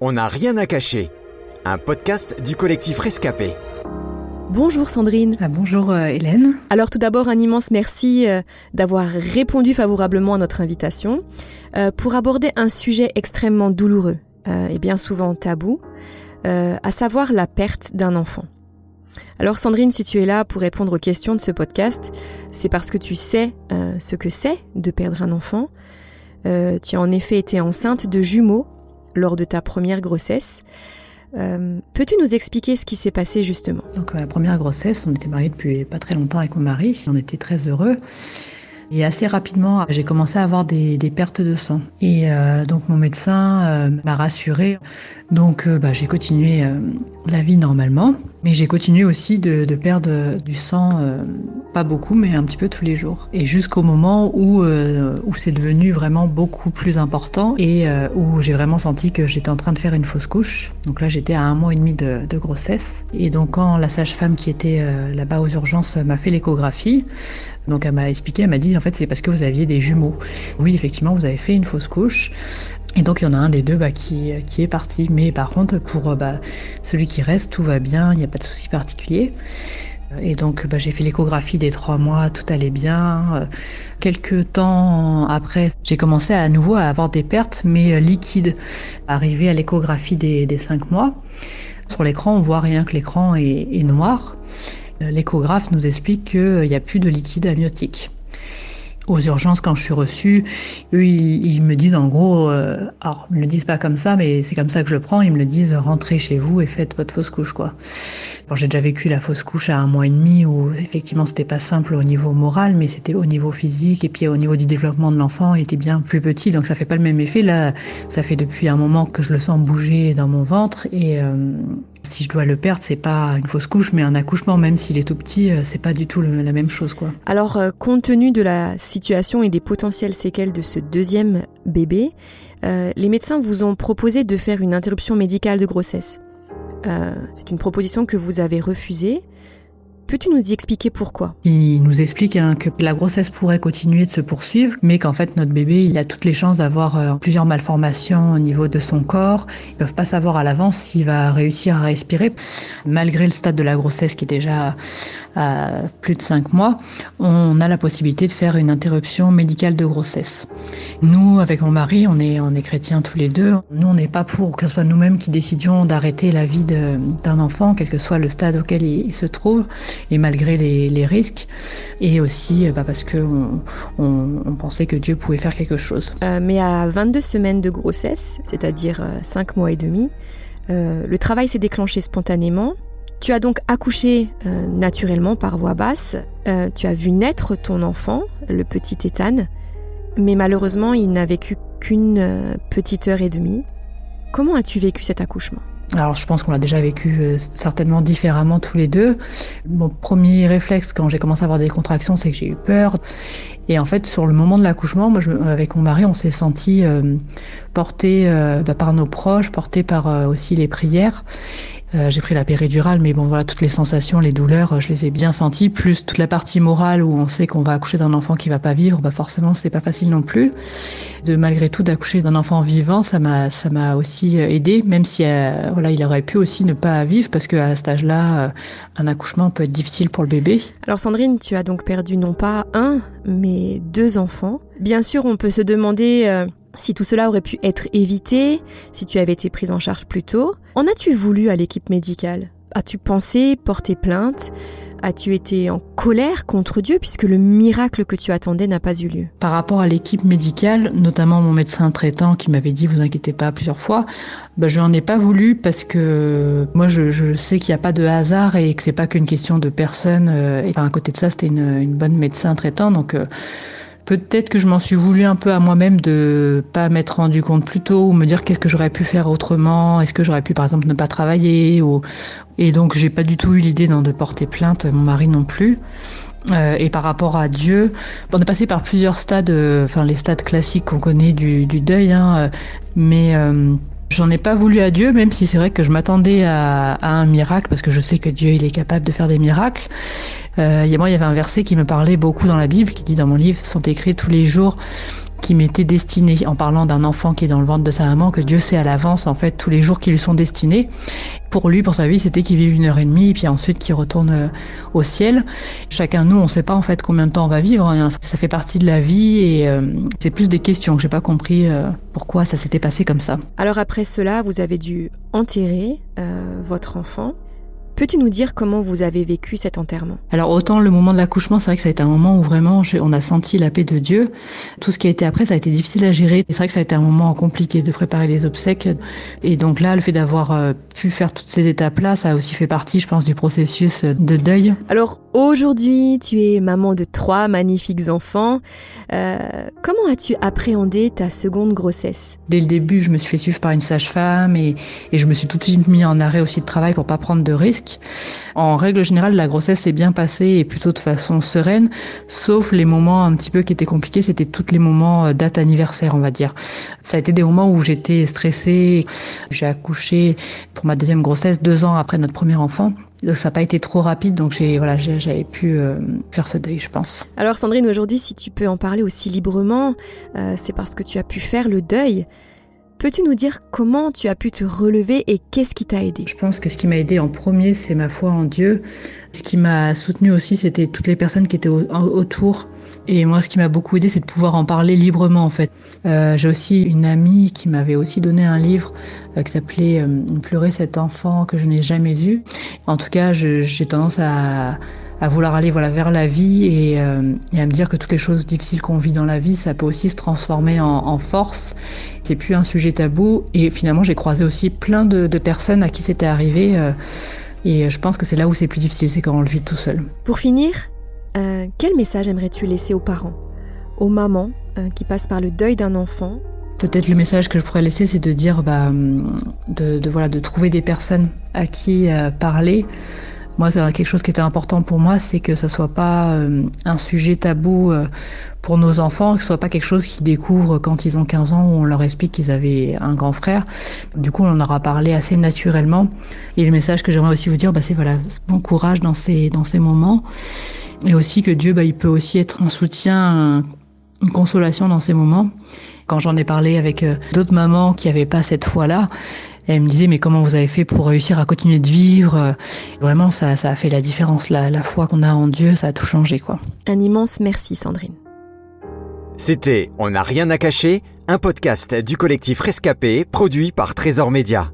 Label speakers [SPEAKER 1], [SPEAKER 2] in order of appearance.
[SPEAKER 1] On n'a rien à cacher. Un podcast du collectif Rescapé.
[SPEAKER 2] Bonjour Sandrine.
[SPEAKER 3] Ah, bonjour euh, Hélène.
[SPEAKER 2] Alors tout d'abord un immense merci euh, d'avoir répondu favorablement à notre invitation euh, pour aborder un sujet extrêmement douloureux et bien souvent tabou, à savoir la perte d'un enfant. Alors Sandrine, si tu es là pour répondre aux questions de ce podcast, c'est parce que tu sais ce que c'est de perdre un enfant. tu as en effet été enceinte de jumeaux lors de ta première grossesse. Euh, peux-tu nous expliquer ce qui s'est passé justement?
[SPEAKER 3] Donc ma première grossesse, on était mariés depuis pas très longtemps avec mon mari, on était très heureux. Et assez rapidement, j'ai commencé à avoir des, pertes de sang. Et euh, donc mon médecin euh, m'a rassurée. Donc bah, j'ai continué la vie normalement. Mais j'ai continué aussi de, perdre du sang, euh, pas beaucoup, mais un petit peu tous les jours. Et jusqu'au moment où, euh, où c'est devenu vraiment beaucoup plus important et euh, où j'ai vraiment senti que j'étais en train de faire une fausse couche. Donc là, j'étais à un mois et demi de, de grossesse. Et donc quand la sage-femme qui était là-bas aux urgences m'a fait l'échographie, donc elle m'a expliqué, elle m'a dit en fait c'est parce que vous aviez des jumeaux. Oui, effectivement, vous avez fait une fausse couche. Et donc il y en a un des deux bah, qui, qui est parti. Mais par contre, pour bah, celui qui reste, tout va bien, il n'y a pas de souci particulier. Et donc bah, j'ai fait l'échographie des trois mois, tout allait bien. Quelques temps après, j'ai commencé à nouveau à avoir des pertes, mais liquides. Arrivé à l'échographie des, des cinq mois, sur l'écran, on voit rien que l'écran est, est noir. L'échographe nous explique qu'il n'y a plus de liquide amniotique aux urgences quand je suis reçue, eux ils, me disent en gros, euh, alors ils me le disent pas comme ça, mais c'est comme ça que je le prends. Ils me le disent rentrez chez vous et faites votre fausse couche quoi. Bon, j'ai déjà vécu la fausse couche à un mois et demi où effectivement c'était pas simple au niveau moral, mais c'était au niveau physique et puis au niveau du développement de l'enfant, il était bien plus petit, donc ça fait pas le même effet. Là, ça fait depuis un moment que je le sens bouger dans mon ventre et euh, si je dois le perdre, c'est pas une fausse couche, mais un accouchement, même s'il est tout petit, euh, c'est pas du tout la même chose, quoi.
[SPEAKER 2] Alors, euh, compte tenu de la situation et des potentielles séquelles de ce deuxième bébé, euh, les médecins vous ont proposé de faire une interruption médicale de grossesse. c'est une proposition que vous avez refusée. Peux-tu nous y expliquer pourquoi?
[SPEAKER 3] Il nous explique hein, que la grossesse pourrait continuer de se poursuivre, mais qu'en fait notre bébé, il a toutes les chances d'avoir euh, plusieurs malformations au niveau de son corps. Ils peuvent pas savoir à l'avance s'il va réussir à respirer, malgré le stade de la grossesse qui est déjà à plus de 5 mois, on a la possibilité de faire une interruption médicale de grossesse. Nous, avec mon mari, on est, on est chrétiens tous les deux. Nous, on n'est pas pour que ce soit nous-mêmes qui décidions d'arrêter la vie d'un enfant, quel que soit le stade auquel il, se trouve, et malgré les, risques. Et aussi bah, parce que on, pensait que Dieu pouvait faire quelque chose.
[SPEAKER 2] Euh, mais à 22 semaines de grossesse, c'est-à-dire 5 euh, mois et demi, euh, le travail s'est déclenché spontanément tu as donc accouché euh, naturellement par voix basse, euh, tu as vu naître ton enfant, le petit Ethan, mais malheureusement il n'a vécu qu'une euh, petite heure et demie. Comment as-tu vécu cet accouchement?
[SPEAKER 3] Alors je pense qu'on l'a déjà vécu certainement différemment tous les deux. Mon premier réflexe quand j'ai commencé à avoir des contractions, c'est que j'ai eu peur. Et en fait, sur le moment de l'accouchement, moi, avec mon mari, on s'est senti porté bah, par nos proches, porté par aussi les prières. Euh, j'ai pris la péridurale, mais bon voilà, toutes les sensations, les douleurs, je les ai bien senties, plus toute la partie morale où on sait qu'on va accoucher d'un enfant qui va pas vivre, bah forcément c'est pas facile non plus. De malgré tout d'accoucher d'un enfant vivant, ça m'a ça m'a aussi euh, aidé, même si euh, voilà il aurait pu aussi ne pas vivre parce qu'à cet âge-là, un accouchement peut être difficile pour le bébé.
[SPEAKER 2] Alors Sandrine, tu as donc perdu non pas un, mais deux enfants. Bien sûr, on peut se demander si tout cela aurait pu être évité, si tu avais été prise en charge plus tôt, en as-tu voulu à l'équipe médicale? As-tu pensé porter plainte? As-tu été en colère contre Dieu puisque le miracle que tu attendais n'a pas eu lieu?
[SPEAKER 3] Par rapport à l'équipe médicale, notamment mon médecin traitant qui m'avait dit vous inquiétez pas plusieurs fois, bah, je n'en ai pas voulu parce que moi je, sais qu'il n'y a pas de hasard et que c'est pas qu'une question de personne. Euh, et à côté de ça, c'était une, bonne médecin traitant donc. Euh, Peut-être que je m'en suis voulu un peu à moi-même de pas m'être rendu compte plus tôt ou me dire qu'est-ce que j'aurais pu faire autrement, est-ce que j'aurais pu par exemple ne pas travailler ou et donc j'ai pas du tout eu l'idée de porter plainte, mon mari non plus. Euh, et par rapport à Dieu, on est passé par plusieurs stades, euh, enfin les stades classiques qu'on connaît du, du deuil, hein, euh, mais J'en ai pas voulu à Dieu, même si c'est vrai que je m'attendais à, un miracle, parce que je sais que Dieu, il est capable de faire des miracles. Euh, y a moi, il y avait un verset qui me parlait beaucoup dans la Bible, qui dit dans mon livre, sont écrits tous les jours qui m'était destiné, en parlant d'un enfant qui est dans le ventre de sa maman, que Dieu sait à l'avance en fait tous les jours qui lui sont destinés. Pour lui, pour sa vie, c'était qu'il vive une heure et demie, et puis ensuite qu'il retourne euh, au ciel. Chacun nous, on ne sait pas en fait combien de temps on va vivre. Hein. Ça fait partie de la vie, et euh, c'est plus des questions que j'ai pas compris euh, pourquoi ça s'était passé comme ça.
[SPEAKER 2] Alors après cela, vous avez dû enterrer votre enfant. Peux-tu nous dire comment vous avez vécu cet enterrement?
[SPEAKER 3] Alors autant le moment de l'accouchement, c'est vrai que ça a été un moment où vraiment on a senti la paix de Dieu. Tout ce qui a été après, ça a été difficile à gérer. C'est vrai que ça a été un moment compliqué de préparer les obsèques. Et donc là, le fait d'avoir euh, pu faire toutes ces étapes-là, ça a aussi fait partie, je pense, du processus de deuil.
[SPEAKER 2] Alors aujourd'hui, tu es maman de trois magnifiques enfants. Euh, comment as-tu appréhendé ta seconde grossesse?
[SPEAKER 3] Dès le début, je me suis fait suivre par une sage-femme et, et je me suis tout de suite mis en arrêt aussi de travail pour pas prendre de risques. En règle générale, la grossesse s'est bien passée et plutôt de façon sereine, sauf les moments un petit peu qui étaient compliqués, c'était tous les moments euh, date anniversaire, on va dire. Ça a été des moments où j'étais stressée. J'ai accouché pour ma deuxième grossesse deux ans après notre premier enfant. Donc ça n'a pas été trop rapide, donc j'ai voilà, j'avais pu euh, faire ce deuil, je pense.
[SPEAKER 2] Alors Sandrine, aujourd'hui, si tu peux en parler aussi librement, euh, c'est parce que tu as pu faire le deuil. Peux-tu nous dire comment tu as pu te relever et qu'est-ce qui t'a aidé?
[SPEAKER 3] Je pense que ce qui m'a aidé en premier, c'est ma foi en Dieu. Ce qui m'a soutenu aussi, c'était toutes les personnes qui étaient autour. Et moi, ce qui m'a beaucoup aidé, c'est de pouvoir en parler librement, en fait. Euh, j'ai aussi une amie qui m'avait aussi donné un livre euh, qui s'appelait euh, Pleurer cet enfant que je n'ai jamais vu. En tout cas, j'ai tendance à, à vouloir aller voilà vers la vie et, euh, et, à me dire que toutes les choses difficiles qu'on vit dans la vie, ça peut aussi se transformer en, en force. C'est plus un sujet tabou et finalement j'ai croisé aussi plein de, de personnes à qui c'était arrivé euh, et je pense que c'est là où c'est plus difficile, c'est quand on le vit tout seul.
[SPEAKER 2] Pour finir, euh, quel message aimerais-tu laisser aux parents, aux mamans qui passent par le deuil d'un enfant?
[SPEAKER 3] Peut-être le message que je pourrais laisser, c'est de dire bah, de, de, voilà, de trouver des personnes à qui euh, parler, moi, c'est quelque chose qui était important pour moi, c'est que ça soit pas euh, un sujet tabou euh, pour nos enfants, que ce soit pas quelque chose qu'ils découvrent quand ils ont 15 ans où on leur explique qu'ils avaient un grand frère. Du coup, on en aura parlé assez naturellement. Et le message que j'aimerais aussi vous dire, bah, c'est voilà, bon courage dans ces dans ces moments, et aussi que Dieu, bah, il peut aussi être un soutien, une consolation dans ces moments. Quand j'en ai parlé avec euh, d'autres mamans qui n'avaient pas cette foi-là, elle me disait mais comment vous avez fait pour réussir à continuer de vivre? Vraiment ça, ça a fait la différence. La, la foi qu'on a en Dieu, ça a tout changé quoi.
[SPEAKER 2] Un immense merci Sandrine.
[SPEAKER 1] C'était On n'a rien à cacher, un podcast du collectif Rescapé produit par Trésor Média.